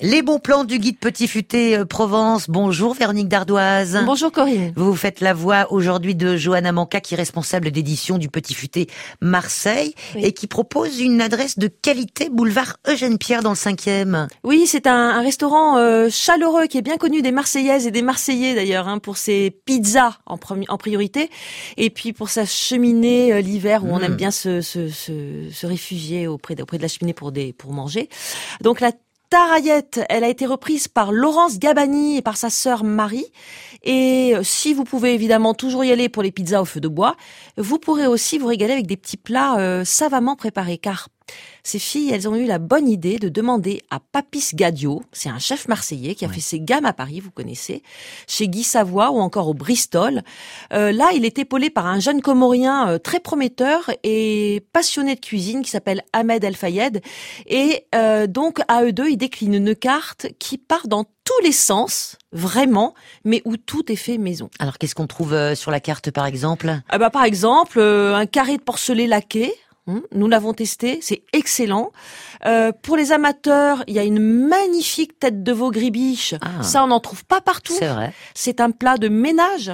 Les bons plans du guide Petit Futé euh, Provence. Bonjour Véronique Dardoise. Bonjour Corinne. Vous faites la voix aujourd'hui de Johanna Manca qui est responsable d'édition du Petit Futé Marseille Oui. et qui propose une adresse de qualité boulevard Eugène Pierre dans le 5e. Oui, c'est un, un restaurant euh, chaleureux qui est bien connu des Marseillaises et des Marseillais d'ailleurs hein, pour ses pizzas en, priorité et puis pour sa cheminée euh, l'hiver où on Mm. aime bien se, se, se, se réfugier auprès de, auprès de la cheminée pour des pour manger. Donc la Taraillette, elle a été reprise par Laurence Gabani et par sa sœur Marie. Et euh, si vous pouvez évidemment toujours y aller pour les pizzas au feu de bois, vous pourrez aussi vous régaler avec des petits plats euh, savamment préparés. Car ces filles, elles ont eu la bonne idée de demander à Papis Gadio, c'est un chef marseillais qui a Ouais. fait ses gammes à Paris, vous connaissez, chez Guy Savoie ou encore au Bristol. Euh, là, il est épaulé par un jeune Comorien euh, très prometteur et passionné de cuisine qui s'appelle Ahmed El Fayed. Et euh, donc, à eux deux, ils déclinent une carte qui part dans tous les sens, vraiment, mais où tout est fait maison. Alors qu'est-ce qu'on trouve euh, sur la carte par exemple? Ah bah, par exemple, euh, un carré de porcelet laqué. Hum, Nous l'avons testé, c'est excellent. Euh, pour les amateurs, il y a une magnifique tête de veau gribiche. Ah. Ça, on n'en trouve pas partout. C'est vrai. C'est un plat de ménage.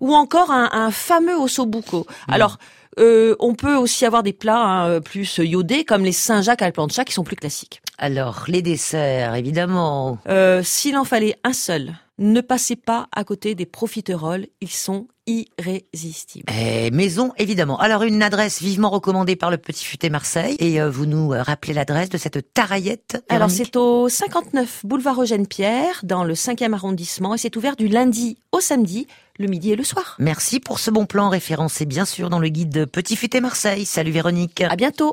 Ou encore un, un fameux ossobuco. Mm. Alors, euh, on peut aussi avoir des plats hein, euh, plus iodés, comme les Saint-Jacques à la plancha, qui sont plus classiques. Alors les desserts évidemment. Euh, S'il en fallait un seul, ne passez pas à côté des profiteroles. Ils sont irrésistibles. Et maison évidemment. Alors une adresse vivement recommandée par le Petit Futé Marseille et euh, vous nous euh, rappelez l'adresse de cette taraillette. Alors c'est au 59 boulevard Eugène Pierre, dans le 5e arrondissement, et c'est ouvert du lundi au samedi, le midi et le soir. Merci pour ce bon plan référencé bien sûr dans le guide Petit Futé Marseille. Salut Véronique. À bientôt.